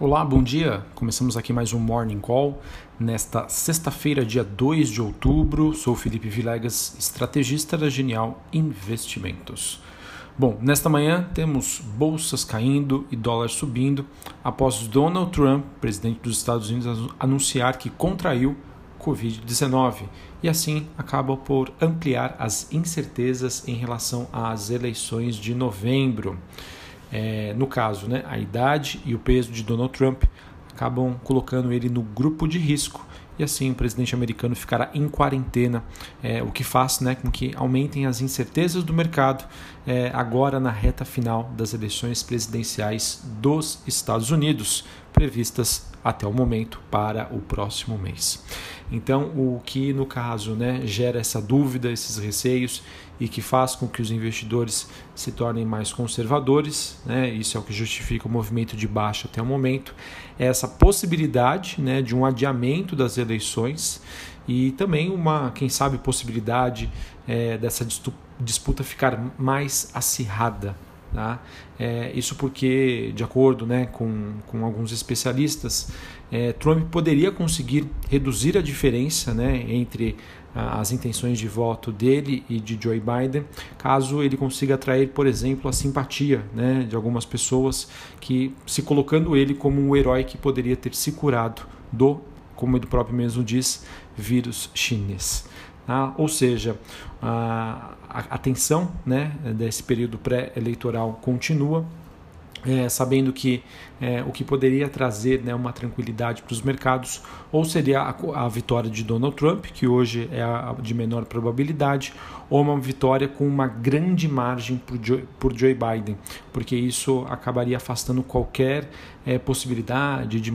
Olá, bom dia. Começamos aqui mais um Morning Call nesta sexta-feira, dia 2 de outubro. Sou Felipe Vilegas, estrategista da Genial Investimentos. Bom, nesta manhã temos bolsas caindo e dólar subindo após Donald Trump, presidente dos Estados Unidos, anunciar que contraiu Covid-19 e assim acaba por ampliar as incertezas em relação às eleições de novembro. É, no caso, né, a idade e o peso de Donald Trump acabam colocando ele no grupo de risco. E assim o presidente americano ficará em quarentena, é, o que faz né, com que aumentem as incertezas do mercado é, agora na reta final das eleições presidenciais dos Estados Unidos, previstas até o momento para o próximo mês. Então, o que no caso né, gera essa dúvida, esses receios e que faz com que os investidores se tornem mais conservadores, né, isso é o que justifica o movimento de baixa até o momento, é essa possibilidade né, de um adiamento das eleições e também uma, quem sabe, possibilidade é, dessa disputa ficar mais acirrada. Tá? É, isso porque, de acordo né, com, com alguns especialistas, é, Trump poderia conseguir reduzir a diferença né, entre as intenções de voto dele e de Joe Biden, caso ele consiga atrair, por exemplo, a simpatia né, de algumas pessoas que se colocando ele como um herói que poderia ter se curado do, como ele próprio mesmo diz, vírus chinês. Ah, ou seja, a, a, tensão né, desse período pré-eleitoral continua, é, sabendo que é, o que poderia trazer né, uma tranquilidade para os mercados ou seria a, a, vitória de Donald Trump, que hoje é a, de menor probabilidade, ou uma vitória com uma grande margem por Joe, por Joe Biden, porque isso acabaria afastando qualquer é, possibilidade de,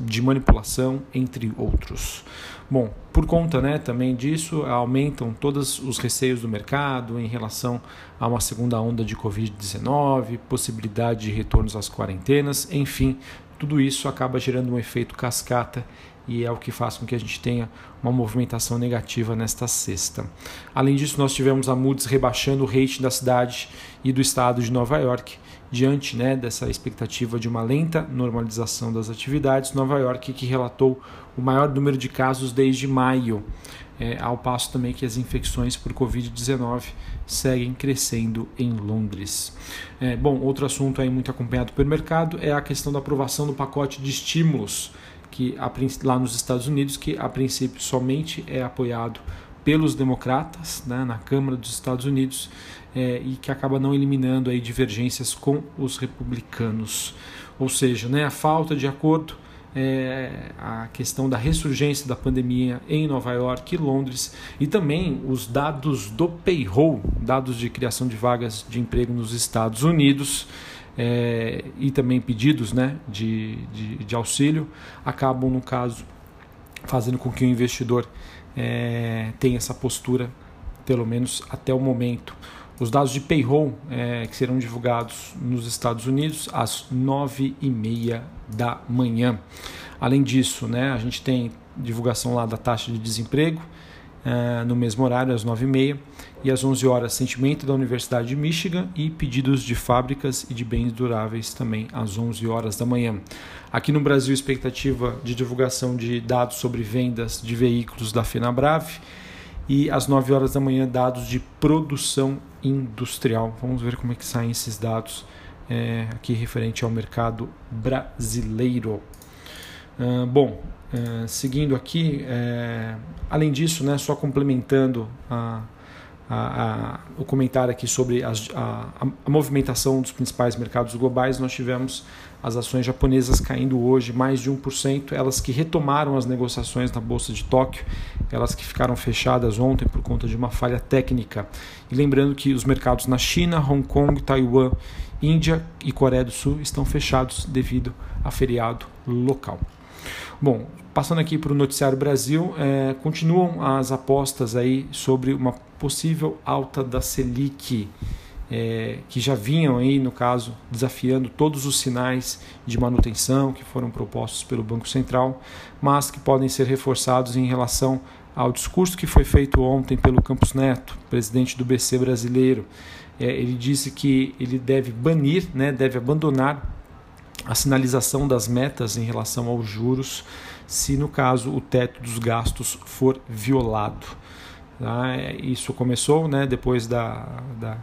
de manipulação, entre outros. Bom, por conta né, também disso, aumentam todos os receios do mercado em relação a uma segunda onda de Covid-19, possibilidade de retornos às quarentenas, enfim, tudo isso acaba gerando um efeito cascata e é o que faz com que a gente tenha uma movimentação negativa nesta sexta. Além disso, nós tivemos a Moody's rebaixando o rating da cidade e do estado de Nova York, diante né, dessa expectativa de uma lenta normalização das atividades. Nova York que relatou o maior número de casos desde maio, é, ao passo também que as infecções por Covid-19 seguem crescendo em Londres. É, bom, outro assunto aí muito acompanhado pelo mercado é a questão da aprovação do pacote de estímulos que lá nos Estados Unidos, que a princípio somente é apoiado pelos democratas né, na Câmara dos Estados Unidos é, e que acaba não eliminando aí divergências com os republicanos. Ou seja, né, a falta de acordo é, a questão da ressurgência da pandemia em Nova York e Londres e também os dados do payroll, dados de criação de vagas de emprego nos Estados Unidos, é, e também pedidos né, de, de, de, auxílio acabam, no caso, fazendo com que o investidor é, tenha essa postura, pelo menos até o momento. Os dados de payroll é, que serão divulgados nos Estados Unidos às nove e meia da manhã. Além disso, né, a gente tem divulgação lá da taxa de desemprego, uh, no mesmo horário, às 9h30, e às 11 horas sentimento da Universidade de Michigan e pedidos de fábricas e de bens duráveis também às 11 horas da manhã. Aqui no Brasil, expectativa de divulgação de dados sobre vendas de veículos da FenaBrave e às 9 horas da manhã dados de produção industrial. Vamos ver como é que saem esses dados é, aqui referente ao mercado brasileiro. Uh, bom, uh, seguindo aqui, uh, além disso, né, só complementando a, a, a, o comentário aqui sobre as, a, movimentação dos principais mercados globais, nós tivemos as ações japonesas caindo hoje mais de 1%, elas que retomaram as negociações na Bolsa de Tóquio, elas que ficaram fechadas ontem por conta de uma falha técnica. E lembrando que os mercados na China, Hong Kong, Taiwan, Índia e Coreia do Sul estão fechados devido a feriado local. Bom, passando aqui para o Noticiário Brasil, é, continuam as apostas aí sobre uma possível alta da Selic, é, que já vinham aí, no caso, desafiando todos os sinais de manutenção que foram propostos pelo Banco Central, mas que podem ser reforçados em relação ao discurso que foi feito ontem pelo Campos Neto, presidente do BC brasileiro. É, ele disse que ele deve banir, né, deve abandonar a sinalização das metas em relação aos juros, se no caso o teto dos gastos for violado. Tá? Isso começou né, depois da, da,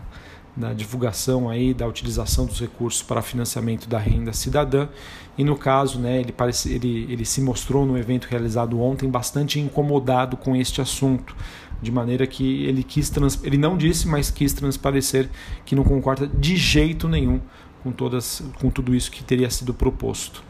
da, divulgação aí da utilização dos recursos para financiamento da renda cidadã e no caso né, ele, parece, ele, ele se mostrou no evento realizado ontem bastante incomodado com este assunto de maneira que ele quis ele não disse, mas quis transparecer que não concorda de jeito nenhum com todas com tudo isso que teria sido proposto.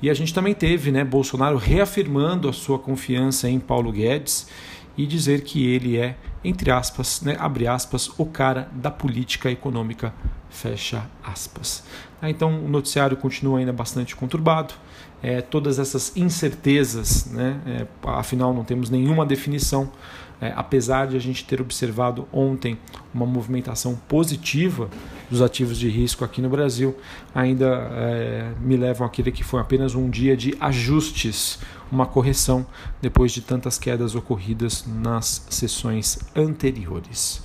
E a gente também teve, né, Bolsonaro reafirmando a sua confiança em Paulo Guedes e dizer que ele é, entre aspas, né, abre aspas, o cara da política econômica, fecha aspas. Ah, então o noticiário continua ainda bastante conturbado. É, todas essas incertezas, né, é, afinal não temos nenhuma definição é, apesar de a gente ter observado ontem uma movimentação positiva dos ativos de risco aqui no Brasil, ainda é, me levam crer que foi apenas um dia de ajustes, uma correção depois de tantas quedas ocorridas nas sessões anteriores.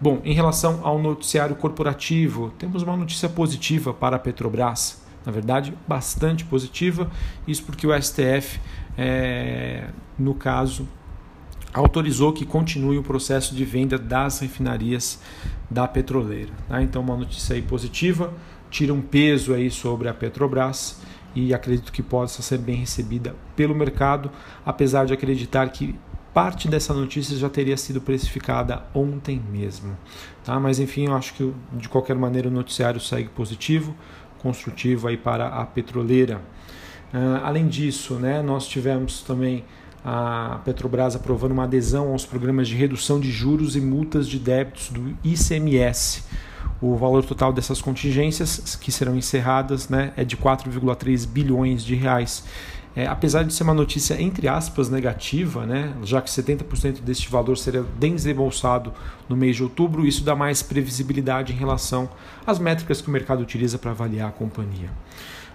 Bom, em relação ao noticiário corporativo, temos uma notícia positiva para a Petrobras. Na verdade, bastante positiva. Isso porque o STF, é, no caso, autorizou que continue o processo de venda das refinarias da petroleira. Tá? Então, uma notícia aí positiva, tira um peso aí sobre a Petrobras e acredito que possa ser bem recebida pelo mercado, apesar de acreditar que parte dessa notícia já teria sido precificada ontem mesmo. Tá? Mas enfim, eu acho que de qualquer maneira o noticiário segue positivo, construtivo aí para a petroleira. Uh, além disso, né, nós tivemos também a Petrobras aprovando uma adesão aos programas de redução de juros e multas de débitos do ICMS. O valor total dessas contingências que serão encerradas né, é de 4,3 bilhões de reais. É, apesar de ser uma notícia entre aspas negativa, né, já que 70% deste valor será desembolsado no mês de outubro, isso dá mais previsibilidade em relação às métricas que o mercado utiliza para avaliar a companhia.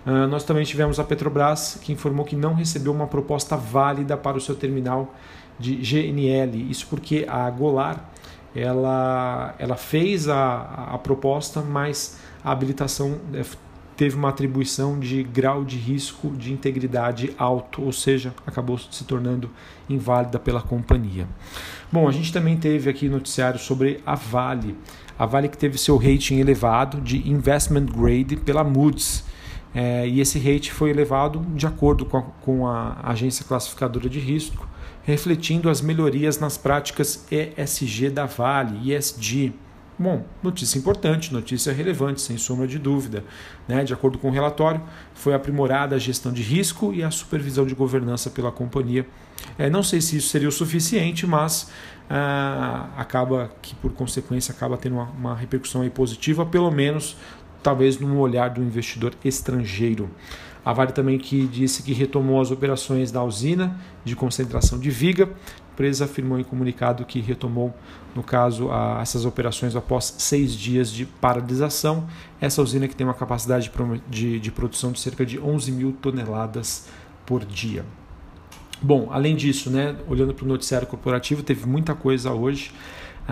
Uh, nós também tivemos a Petrobras, que informou que não recebeu uma proposta válida para o seu terminal de GNL. Isso porque a Golar ela, ela fez a, a proposta, mas a habilitação eh, teve uma atribuição de grau de risco de integridade alto, ou seja, acabou se tornando inválida pela companhia. Bom, a gente também teve aqui noticiário sobre a Vale. A Vale que teve seu rating elevado de investment grade pela Moody's é, e esse rate foi elevado de acordo com a, com a agência classificadora de risco, refletindo as melhorias nas práticas ESG da Vale, ESG. Bom, notícia importante, notícia relevante, sem sombra de dúvida. Né? De acordo com o relatório, foi aprimorada a gestão de risco e a supervisão de governança pela companhia. É, não sei se isso seria o suficiente, mas ah, acaba que, por consequência, acaba tendo uma, uma repercussão positiva, pelo menos talvez no olhar do investidor estrangeiro. A Vale também que disse que retomou as operações da usina de concentração de viga. A empresa afirmou em comunicado que retomou, no caso, a, essas operações após seis dias de paralisação. Essa usina que tem uma capacidade de, de produção de cerca de 11 mil toneladas por dia. Bom, além disso, né, olhando para o noticiário corporativo, teve muita coisa hoje.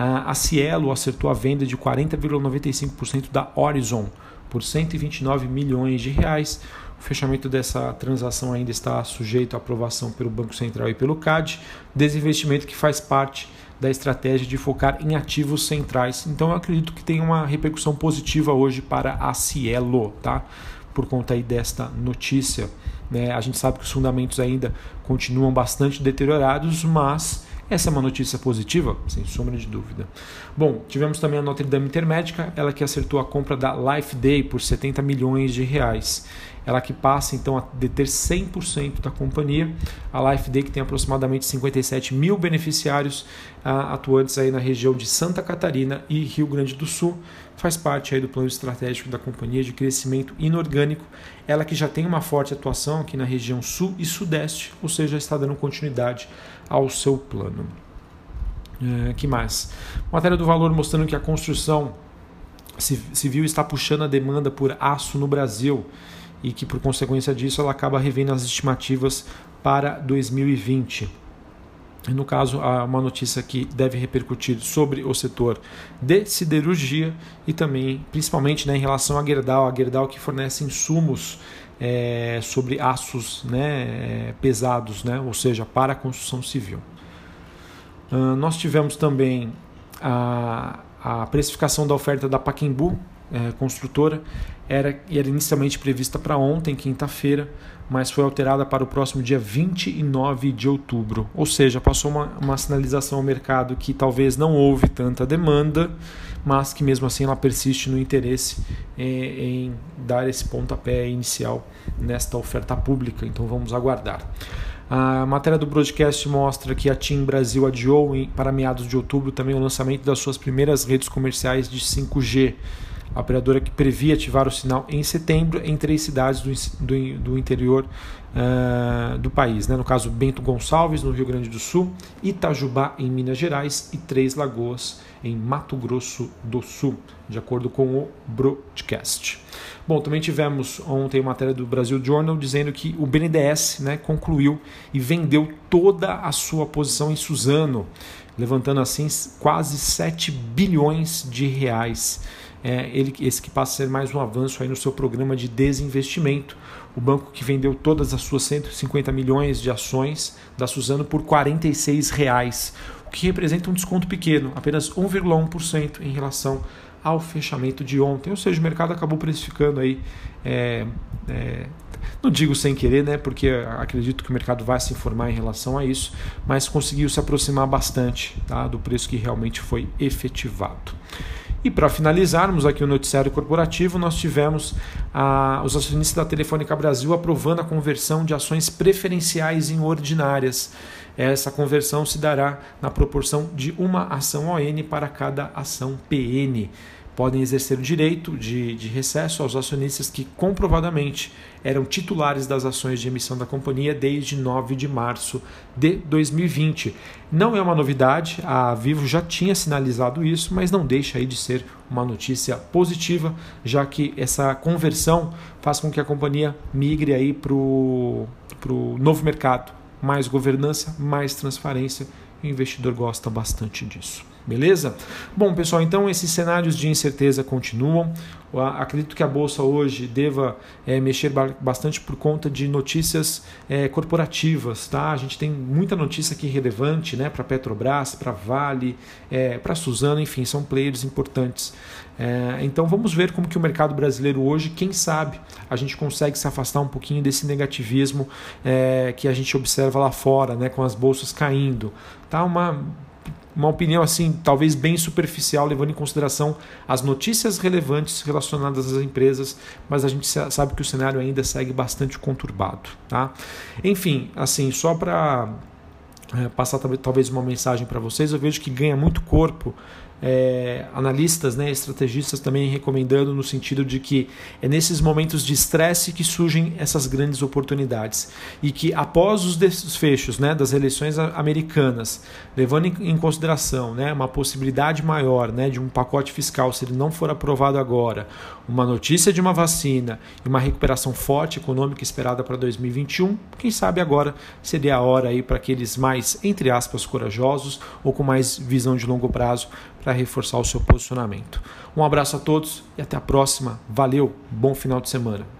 A Cielo acertou a venda de 40,95% da Horizon por 129 milhões de reais. O fechamento dessa transação ainda está sujeito à aprovação pelo Banco Central e pelo CAD, desinvestimento que faz parte da estratégia de focar em ativos centrais. Então eu acredito que tem uma repercussão positiva hoje para a Cielo, tá? Por conta aí desta notícia. Né? A gente sabe que os fundamentos ainda continuam bastante deteriorados, mas essa é uma notícia positiva, sem sombra de dúvida. Bom, tivemos também a Notre Dame Intermédica, ela que acertou a compra da Life Day por 70 milhões de reais. Ela que passa então a deter 100% da companhia. A Life Day que tem aproximadamente 57 mil beneficiários uh, atuantes aí na região de Santa Catarina e Rio Grande do Sul. Faz parte aí do plano estratégico da companhia de crescimento inorgânico. Ela que já tem uma forte atuação aqui na região sul e sudeste, ou seja, está dando continuidade ao seu plano. É, que mais? Matéria do valor mostrando que a construção civil está puxando a demanda por aço no Brasil e que por consequência disso ela acaba revendo as estimativas para 2020. No caso, há uma notícia que deve repercutir sobre o setor de siderurgia e também, principalmente, né, em relação à Gerdau, a Gerdau que fornece insumos é, sobre aços né, pesados, né, ou seja, para a construção civil. Uh, nós tivemos também a, a precificação da oferta da Paquembu, é, construtora, era, era inicialmente prevista para ontem, quinta-feira, mas foi alterada para o próximo dia 29 de outubro. Ou seja, passou uma, uma sinalização ao mercado que talvez não houve tanta demanda, mas que mesmo assim ela persiste no interesse em, é, em dar esse pontapé inicial nesta oferta pública. Então vamos aguardar. A matéria do broadcast mostra que a TIM Brasil adiou para meados de outubro também o lançamento das suas primeiras redes comerciais de 5G a operadora que previa ativar o sinal em setembro em três cidades do, do, do interior uh, do país. Né? No caso, Bento Gonçalves, no Rio Grande do Sul, Itajubá, em Minas Gerais, e Três Lagoas, em Mato Grosso do Sul, de acordo com o broadcast. Bom, também tivemos ontem matéria do Brasil Journal dizendo que o BNDES né, concluiu e vendeu toda a sua posição em Suzano, levantando assim quase 7 bilhões de reais é, ele, esse que passa a ser mais um avanço aí no seu programa de desinvestimento. O banco que vendeu todas as suas 150 milhões de ações da Suzano por 46 reais, o que representa um desconto pequeno, apenas 1,1% em relação ao fechamento de ontem. Ou seja, o mercado acabou precificando aí, é, é, não digo sem querer, né, porque acredito que o mercado vai se informar em relação a isso, mas conseguiu se aproximar bastante tá, do preço que realmente foi efetivado. E para finalizarmos aqui o noticiário corporativo, nós tivemos ah, os acionistas da Telefônica Brasil aprovando a conversão de ações preferenciais em ordinárias. Essa conversão se dará na proporção de uma ação ON para cada ação PN podem exercer o direito de, de recesso aos acionistas que comprovadamente eram titulares das ações de emissão da companhia desde 9 de março de 2020. Não é uma novidade, a Vivo já tinha sinalizado isso, mas não deixa aí de ser uma notícia positiva, já que essa conversão faz com que a companhia migre aí para o novo mercado. Mais governança, mais transparência, o investidor gosta bastante disso. Beleza? Bom, pessoal, então esses cenários de incerteza continuam. Acredito que a bolsa hoje deva é, mexer bastante por conta de notícias é, corporativas. Tá? A gente tem muita notícia aqui relevante né, para Petrobras, para Vale, é, para Suzano, enfim, são players importantes. É, então vamos ver como que o mercado brasileiro hoje, quem sabe, a gente consegue se afastar um pouquinho desse negativismo é, que a gente observa lá fora, né, com as bolsas caindo. Tá uma uma opinião assim, talvez bem superficial, levando em consideração as notícias relevantes relacionadas às empresas, mas a gente sabe que o cenário ainda segue bastante conturbado, tá? Enfim, assim, só para é, passar talvez uma mensagem para vocês, eu vejo que ganha muito corpo é, analistas, né, estrategistas também recomendando no sentido de que é nesses momentos de estresse que surgem essas grandes oportunidades. E que após os desfechos né, das eleições americanas, levando em, consideração né, uma possibilidade maior né, de um pacote fiscal se ele não for aprovado agora, uma notícia de uma vacina e uma recuperação forte econômica esperada para 2021, quem sabe agora seria a hora aí para aqueles mais entre aspas corajosos ou com mais visão de longo prazo para reforçar o seu posicionamento. Um abraço a todos e até a próxima. Valeu, bom final de semana.